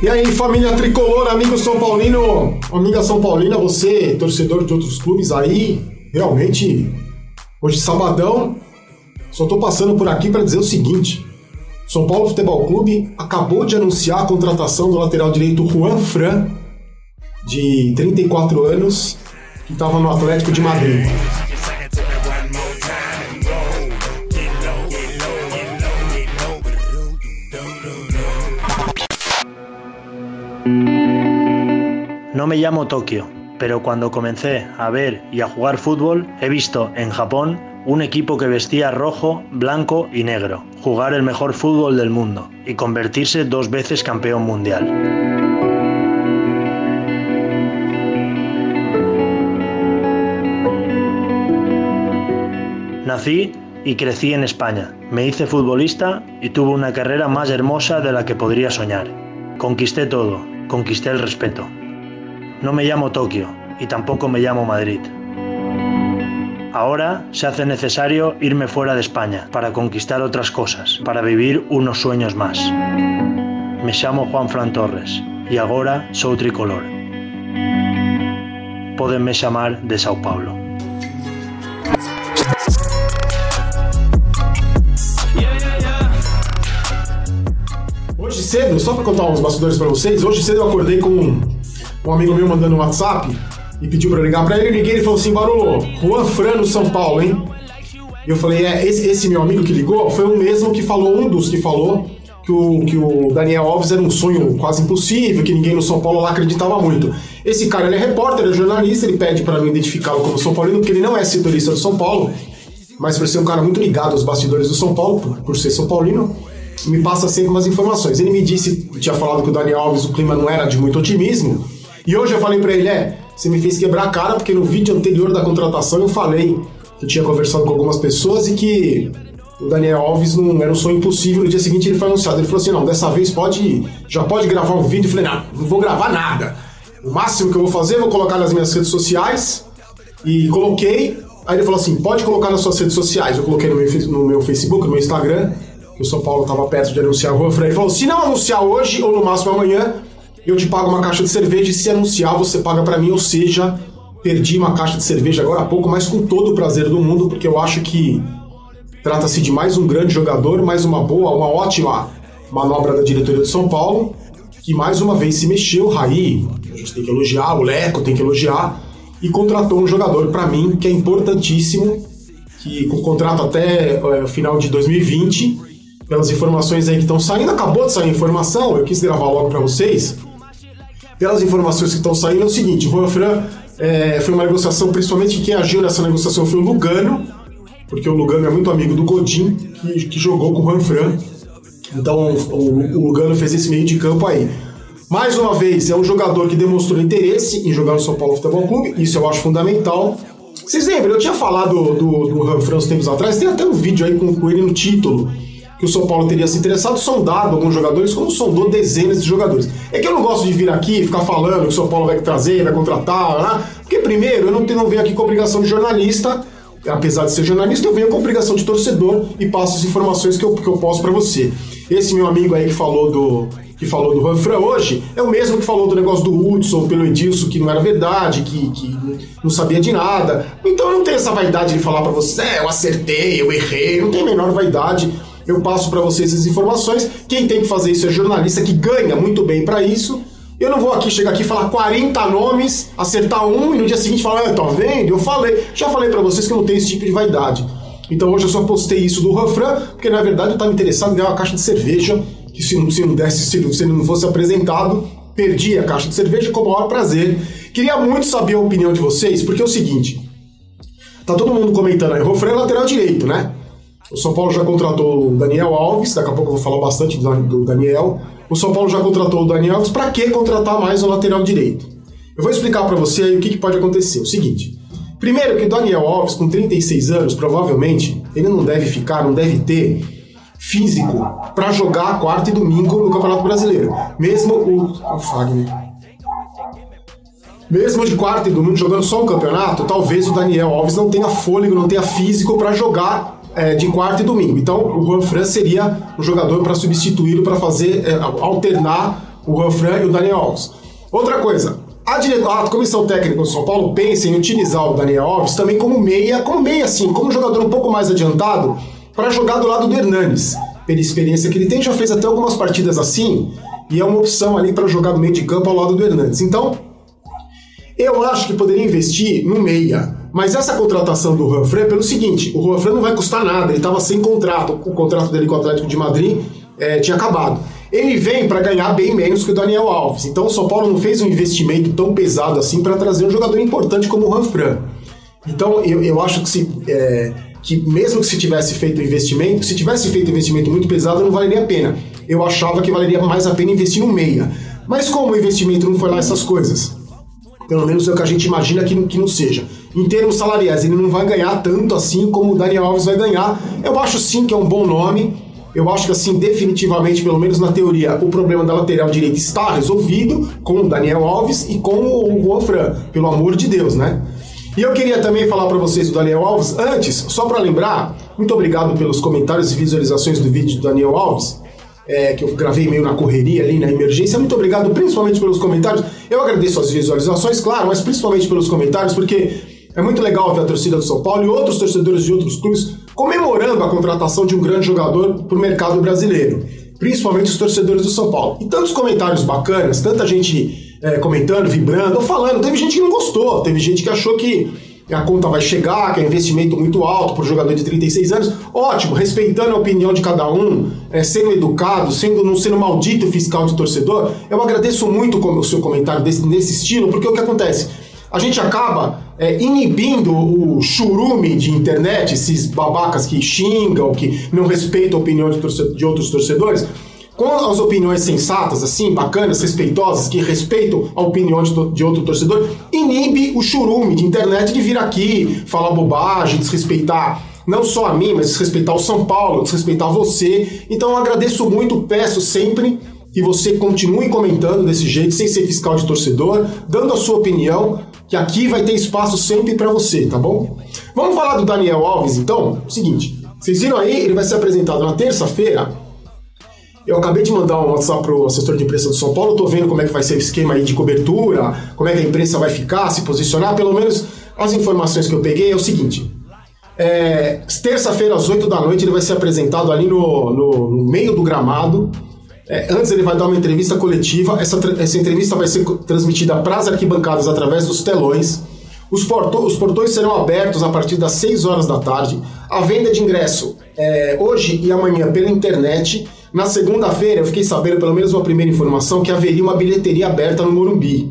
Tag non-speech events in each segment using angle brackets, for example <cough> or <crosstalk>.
E aí, família tricolor, amigo São Paulino, amiga São Paulina, você, torcedor de outros clubes aí, realmente, hoje sabadão, só tô passando por aqui para dizer o seguinte: São Paulo Futebol Clube acabou de anunciar a contratação do lateral direito Juan Fran, de 34 anos, que estava no Atlético de Madrid. No me llamo Tokio, pero cuando comencé a ver y a jugar fútbol he visto en Japón un equipo que vestía rojo, blanco y negro, jugar el mejor fútbol del mundo y convertirse dos veces campeón mundial. Nací y crecí en España. Me hice futbolista y tuve una carrera más hermosa de la que podría soñar. Conquisté todo, conquisté el respeto. No me llamo Tokio y tampoco me llamo Madrid. Ahora se hace necesario irme fuera de España para conquistar otras cosas, para vivir unos sueños más. Me llamo Juan Fran Torres y ahora soy tricolor. Pódenme llamar de Sao Paulo. Hoje cedo, só para contar uns bastidores para vocês, hoje cedo eu acordei com um, amigo meu mandando um WhatsApp e pediu para ligar para ele. Eu liguei ele falou assim: Barolo, Juan Fran no São Paulo, hein? E eu falei: é, esse, esse meu amigo que ligou foi o mesmo que falou, um dos que falou que o, que o Daniel Alves era um sonho quase impossível, que ninguém no São Paulo lá acreditava muito. Esse cara ele é repórter, é jornalista, ele pede para não identificá-lo como São Paulino, porque ele não é setorista do São Paulo, mas por ser um cara muito ligado aos bastidores do São Paulo, por, por ser São Paulino, me passa sempre umas informações. Ele me disse, tinha falado que o Daniel Alves o clima não era de muito otimismo, e hoje eu falei para ele, é, você me fez quebrar a cara, porque no vídeo anterior da contratação eu falei que eu tinha conversado com algumas pessoas e que o Daniel Alves não era um sonho impossível. No dia seguinte ele foi anunciado. Ele falou assim: não, dessa vez pode. Já pode gravar um vídeo. Eu falei, não, não vou gravar nada. O máximo que eu vou fazer, vou colocar nas minhas redes sociais. E coloquei. Aí ele falou assim: pode colocar nas suas redes sociais. Eu coloquei no meu, no meu Facebook, no meu Instagram, o São Paulo estava perto de anunciar o Juan. Ele falou: se não anunciar hoje, ou no máximo amanhã, eu te pago uma caixa de cerveja. E se anunciar, você paga para mim. Ou seja, perdi uma caixa de cerveja agora há pouco, mas com todo o prazer do mundo, porque eu acho que Trata-se de mais um grande jogador, mais uma boa, uma ótima manobra da diretoria do São Paulo, que mais uma vez se mexeu. Raí, a gente tem que elogiar, o Leco tem que elogiar, e contratou um jogador, para mim, que é importantíssimo, que com contrato até é, final de 2020, pelas informações aí que estão saindo, acabou de sair informação, eu quis gravar logo para vocês. Pelas informações que estão saindo, é o seguinte: o Juan Fran é, foi uma negociação, principalmente quem agiu nessa negociação foi o Lugano, porque o Lugano é muito amigo do Godin, que, que jogou com o Juan Fran. Então o, o Lugano fez esse meio de campo aí. Mais uma vez, é um jogador que demonstrou interesse em jogar no São Paulo Futebol Clube, isso eu acho fundamental. Vocês lembram? Eu tinha falado do, Juan Fran uns tempos atrás, tem até um vídeo aí com, com ele no título, que o São Paulo teria se interessado, sondado alguns jogadores, como sondou dezenas de jogadores. É que eu não gosto de vir aqui e ficar falando que o São Paulo vai trazer, vai contratar, porque primeiro, eu não, tenho, não venho aqui com obrigação de jornalista, apesar de ser jornalista, eu venho com obrigação de torcedor e passo as informações que eu, que eu posso para você. Esse meu amigo aí que falou do que falou do Ranfran hoje é o mesmo que falou do negócio do Hudson pelo Edilson, que não era verdade, que, que não sabia de nada. Então eu não tenho essa vaidade de falar para você, é, eu acertei, eu errei, não tem a menor vaidade. Eu passo para vocês as informações. Quem tem que fazer isso é jornalista que ganha muito bem para isso eu não vou aqui chegar aqui e falar 40 nomes, acertar um e no dia seguinte falar, ah, tá vendo? Eu falei. Já falei para vocês que eu não tenho esse tipo de vaidade. Então hoje eu só postei isso do refrão, porque na verdade eu tava interessado em ganhar uma caixa de cerveja, que se não, se não desse, se, se não fosse apresentado, perdi a caixa de cerveja com o maior prazer. Queria muito saber a opinião de vocês, porque é o seguinte. Tá todo mundo comentando aí, Rofran é lateral direito, né? O São Paulo já contratou o Daniel Alves, daqui a pouco eu vou falar bastante do Daniel. O São Paulo já contratou o Daniel Alves, para que contratar mais um lateral direito? Eu vou explicar para você aí o que, que pode acontecer. O seguinte: primeiro, que o Daniel Alves, com 36 anos, provavelmente, ele não deve ficar, não deve ter físico para jogar quarta e domingo no Campeonato Brasileiro. Mesmo o. O Fagner. Mesmo de quarta e domingo jogando só um campeonato, talvez o Daniel Alves não tenha fôlego, não tenha físico para jogar é, de quarta e domingo. Então, o Juan Fran seria um jogador para substituí-lo, para fazer, é, alternar o Juan e o Daniel Alves. Outra coisa, a, dire... a comissão técnica do São Paulo pensa em utilizar o Daniel Alves também como meia, como meia assim, como jogador um pouco mais adiantado para jogar do lado do Hernanes. Pela experiência que ele tem, já fez até algumas partidas assim, e é uma opção ali para jogar no meio de campo ao lado do Hernandes. Então, eu acho que poderia investir no meia. Mas essa contratação do Juanfran é pelo seguinte: o Juanfran não vai custar nada, ele estava sem contrato, o contrato dele com o Atlético de Madrid é, tinha acabado. Ele vem para ganhar bem menos que o Daniel Alves. Então o São Paulo não fez um investimento tão pesado assim para trazer um jogador importante como o Juanfran. Então eu, eu acho que se. É, que mesmo que se tivesse feito investimento, se tivesse feito investimento muito pesado, não valeria a pena. Eu achava que valeria mais a pena investir no meia. Mas como o investimento não foi lá essas coisas, pelo menos é o que a gente imagina que, que não seja. Em termos salariais, ele não vai ganhar tanto assim como o Daniel Alves vai ganhar. Eu acho sim que é um bom nome. Eu acho que assim, definitivamente, pelo menos na teoria, o problema da lateral direita está resolvido com o Daniel Alves e com o Juan Fran, pelo amor de Deus, né? E eu queria também falar para vocês do Daniel Alves. Antes, só para lembrar, muito obrigado pelos comentários e visualizações do vídeo do Daniel Alves é, que eu gravei meio na correria ali, na emergência. Muito obrigado, principalmente pelos comentários. Eu agradeço as visualizações, claro, mas principalmente pelos comentários, porque é muito legal ver a torcida do São Paulo e outros torcedores de outros clubes comemorando a contratação de um grande jogador para o mercado brasileiro, principalmente os torcedores do São Paulo. E tantos comentários bacanas, tanta gente é, comentando, vibrando, ou falando. Teve gente que não gostou, teve gente que achou que a conta vai chegar, que é investimento muito alto para o jogador de 36 anos. Ótimo, respeitando a opinião de cada um, é, sendo educado, sendo não sendo maldito fiscal de torcedor. Eu agradeço muito o seu comentário desse, nesse estilo, porque o que acontece? A gente acaba é, inibindo o churume de internet, esses babacas que xingam, que não respeitam a opinião de, de outros torcedores com as opiniões sensatas, assim, bacanas, respeitosas, que respeitam a opinião de, de, outro torcedor, inibe o churume de internet de vir aqui, falar bobagem, desrespeitar não só a mim, mas desrespeitar o São Paulo, desrespeitar você. Então eu agradeço muito, peço sempre que você continue comentando desse jeito, sem ser fiscal de torcedor, dando a sua opinião, que aqui vai ter espaço sempre para você, tá bom? Vamos falar do Daniel Alves, então? Seguinte, vocês viram aí, ele vai ser apresentado na terça-feira eu acabei de mandar um WhatsApp pro assessor de imprensa do São Paulo, tô vendo como é que vai ser o esquema aí de cobertura, como é que a imprensa vai ficar, se posicionar, pelo menos as informações que eu peguei é o seguinte. É, Terça-feira, às 8 da noite, ele vai ser apresentado ali no, no, no meio do gramado. É, antes ele vai dar uma entrevista coletiva. Essa, essa entrevista vai ser transmitida para as arquibancadas através dos telões. Os, porto, os portões serão abertos a partir das 6 horas da tarde. A venda de ingresso é, hoje e amanhã pela internet na segunda-feira, eu fiquei sabendo, pelo menos uma primeira informação, que haveria uma bilheteria aberta no Morumbi.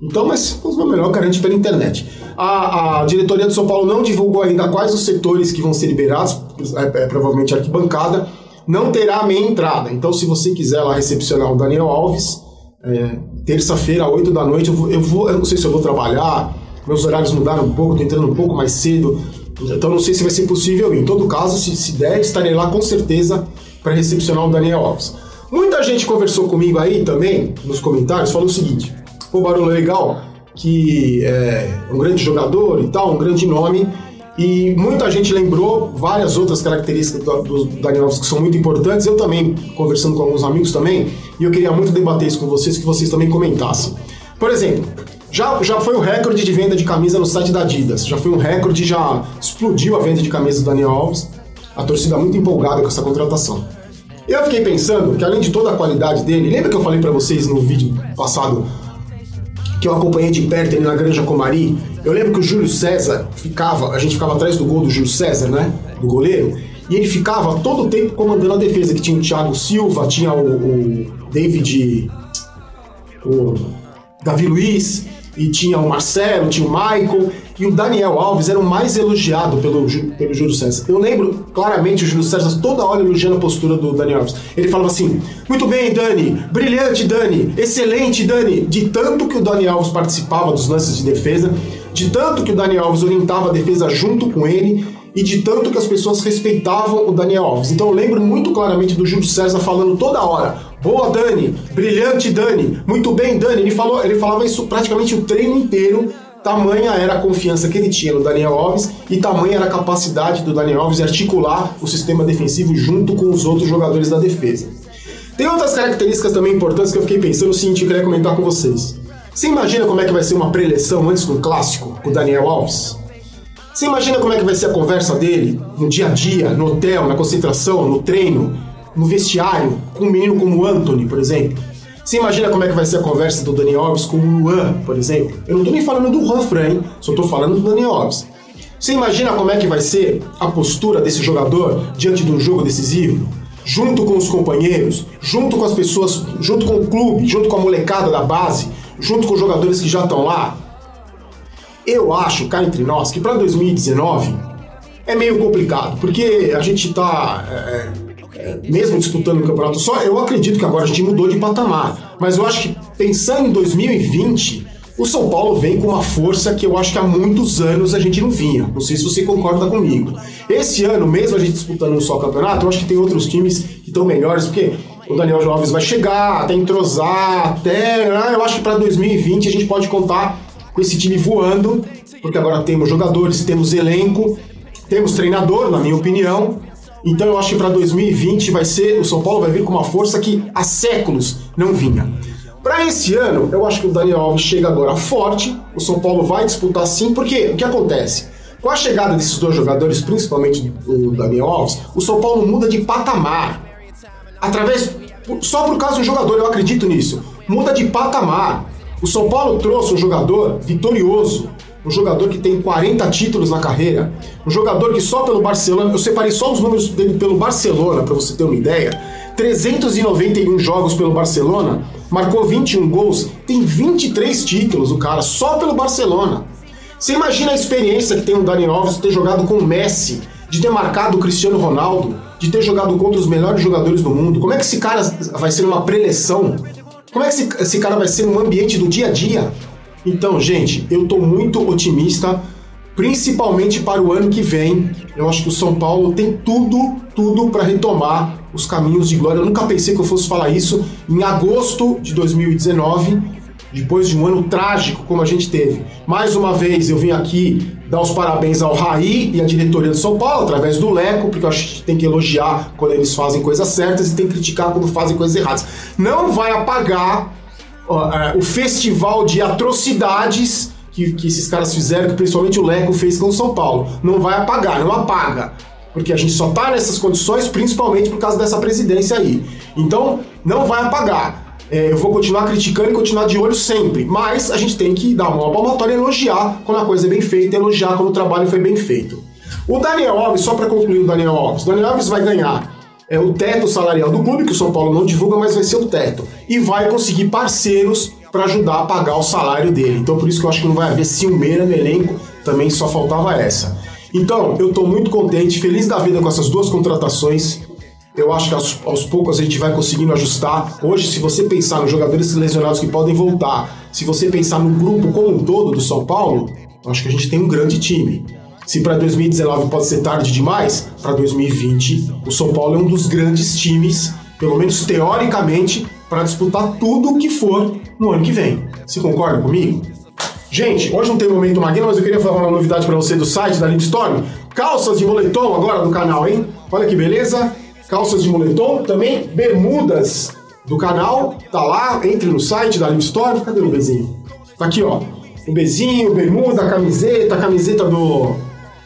Então, mas é melhor garante pela internet. A, a, diretoria do São Paulo não divulgou ainda quais os setores que vão ser liberados, é, é, provavelmente arquibancada, não terá meia entrada. Então, se você quiser lá recepcionar o Daniel Alves, é, terça-feira, 8 da noite, eu, vou, eu, vou, eu não sei se eu vou trabalhar, meus horários mudaram um pouco, tô entrando um pouco mais cedo, então não sei se vai ser possível. Em todo caso, se, se der, estarei lá com certeza para recepcionar o Daniel Alves. Muita gente conversou comigo aí também, nos comentários, falou o seguinte: pô, Barulho, legal, que é um grande jogador e tal, um grande nome. E muita gente lembrou várias outras características do, do Alves que são muito importantes. Eu também, conversando com alguns amigos também, e eu queria muito debater isso com vocês, que vocês também comentassem. Por exemplo, já, já foi o recorde de venda de camisa no site da Adidas. Já foi um recorde, já explodiu a venda de camisa do Daniel Alves. A torcida muito empolgada com essa contratação. Eu fiquei pensando que além de toda a qualidade dele, lembra que eu falei para vocês no vídeo passado que eu acompanhei de perto ele na Granja Comari? Eu lembro que o Júlio César ficava, a gente ficava atrás do gol do Júlio César, né? Do goleiro, e ele ficava todo o tempo comandando a defesa, que tinha o Thiago Silva, tinha o, o David, o Davi Luiz, e tinha o Marcelo, tinha o Michael, e o Daniel Alves era o mais elogiado pelo, pelo Júlio César. Eu lembro claramente o Júlio César toda hora elogiando a postura do Daniel Alves. Ele falava assim: Muito bem, Dani, brilhante, Dani, excelente, Dani. De tanto que o Daniel Alves participava dos lances de defesa, de tanto que o Daniel Alves orientava a defesa junto com ele, e de tanto que as pessoas respeitavam o Daniel Alves. Então eu lembro muito claramente do Júlio César falando toda hora: Boa, Dani, brilhante, Dani, muito bem, Dani. Ele, falou, ele falava isso praticamente o treino inteiro Tamanha era a confiança que ele tinha no Daniel Alves e tamanha era a capacidade do Daniel Alves de articular o sistema defensivo junto com os outros jogadores da defesa. Tem outras características também importantes que eu fiquei pensando seguinte, eu queria comentar com vocês. Você imagina como é que vai ser uma preleção antes do clássico com o Daniel Alves? Você imagina como é que vai ser a conversa dele no dia a dia, no hotel, na concentração, no treino, no vestiário, com um menino como o Anthony, por exemplo? Você imagina como é que vai ser a conversa do Daniel Alves com o Luan, por exemplo? Eu não tô nem falando do Juan Fran, hein? só tô falando do Daniel Alves. Você imagina como é que vai ser a postura desse jogador diante de um jogo decisivo? Junto com os companheiros, junto com as pessoas, junto com o clube, junto com a molecada da base, junto com os jogadores que já estão lá. Eu acho, cá entre nós, que para 2019 é meio complicado, porque a gente está, é, é, mesmo disputando o campeonato só, eu acredito que agora a gente mudou de patamar. Mas eu acho que pensando em 2020, o São Paulo vem com uma força que eu acho que há muitos anos a gente não vinha. Não sei se você concorda comigo. Esse ano, mesmo a gente disputando só o campeonato, eu acho que tem outros times que estão melhores, porque o Daniel Alves vai chegar, até entrosar, até. Né? Eu acho que para 2020 a gente pode contar com esse time voando, porque agora temos jogadores, temos elenco, temos treinador, na minha opinião. Então eu acho que para 2020 vai ser. O São Paulo vai vir com uma força que há séculos não vinha. Para esse ano, eu acho que o Daniel Alves chega agora forte. O São Paulo vai disputar sim, porque o que acontece? Com a chegada desses dois jogadores, principalmente o Daniel Alves, o São Paulo muda de patamar através só por causa do jogador, eu acredito nisso. Muda de patamar. O São Paulo trouxe um jogador vitorioso, um jogador que tem 40 títulos na carreira, um jogador que só pelo Barcelona, eu separei só os números dele pelo Barcelona para você ter uma ideia. 391 jogos pelo Barcelona, marcou 21 gols, tem 23 títulos o cara só pelo Barcelona. Você imagina a experiência que tem o Dani Alves de ter jogado com o Messi, de ter marcado o Cristiano Ronaldo, de ter jogado contra os melhores jogadores do mundo? Como é que esse cara vai ser uma preleção? Como é que esse, cara vai ser um ambiente do dia a dia? Então, gente, eu tô muito otimista, principalmente para o ano que vem. Eu acho que o São Paulo tem tudo, tudo para retomar os caminhos de glória. Eu nunca pensei que eu fosse falar isso em agosto de 2019, depois de um ano trágico como a gente teve. Mais uma vez eu vim aqui dar os parabéns ao Raí e à diretoria do São Paulo, através do Leco, porque eu acho que tem que elogiar quando eles fazem coisas certas e tem que criticar quando fazem coisas erradas. Não vai apagar o festival de atrocidades que, que esses caras fizeram, que principalmente o Leco fez com o São Paulo. Não vai apagar, não apaga. Porque a gente só tá nessas condições principalmente por causa dessa presidência aí. Então, não vai apagar. É, eu vou continuar criticando e continuar de olho sempre, mas a gente tem que dar uma palmatória e elogiar quando a coisa é bem feita, elogiar quando o trabalho foi bem feito. O Daniel Alves, só para concluir o Daniel Alves, o Daniel Alves vai ganhar é, o teto salarial do clube, que o São Paulo não divulga, mas vai ser o teto, e vai conseguir parceiros para ajudar a pagar o salário dele. Então por isso que eu acho que não vai haver ciumeira no elenco, também só faltava essa. Então, eu estou muito contente, feliz da vida com essas duas contratações. Eu acho que aos, aos, poucos a gente vai conseguindo ajustar. Hoje, se você pensar nos jogadores lesionados que podem voltar, se você pensar no grupo como um todo do São Paulo, acho que a gente tem um grande time. Se para 2019 pode ser tarde demais, para 2020 o São Paulo é um dos grandes times, pelo menos teoricamente, para disputar tudo o que for no ano que vem. Você concorda comigo? Gente, hoje não tem momento Maguila, mas eu queria falar uma novidade para você do site da Lindstorm. Calças de moletom agora no canal, hein? Olha que beleza calças de moletom, também bermudas do canal, tá lá, entre no site da Live Store. Cadê o bezinho? Tá aqui, ó. O bezinho, bermuda, camiseta, camiseta do,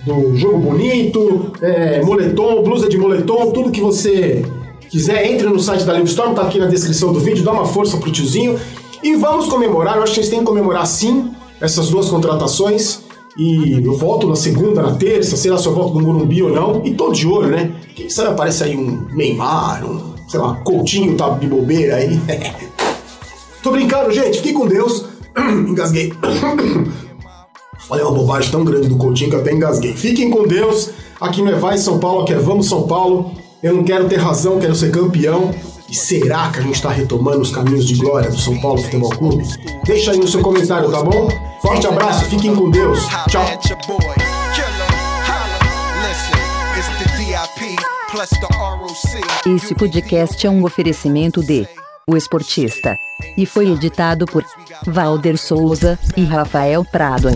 do Jogo Bonito, é, moletom, blusa de moletom, tudo que você quiser, entre no site da Live Store, tá aqui na descrição do vídeo, dá uma força pro tiozinho. E vamos comemorar, eu acho que gente tem que comemorar sim essas duas contratações. E eu volto na segunda, na terça, sei lá se eu volto no Morumbi ou não. E tô de olho, né? Quem sabe aparece aí um Neymar, um, sei lá, Coutinho tá de bobeira aí. <laughs> tô brincando, gente. Fiquem com Deus. <clears throat> Engasguei. <clears throat> Falei uma bobagem tão grande do Coutinho que eu até engasguei. Fiquem com Deus. Aqui não é Vai São Paulo, aqui é Vamos São Paulo. Eu não quero ter razão, quero ser campeão. E será que a gente está retomando os caminhos de glória do São Paulo Futebol Clube? Deixa aí no seu comentário, tá bom? Forte abraço, fiquem com Deus. Tchau. Esse podcast é um oferecimento de O Esportista e foi editado por Valder Souza e Rafael Prado.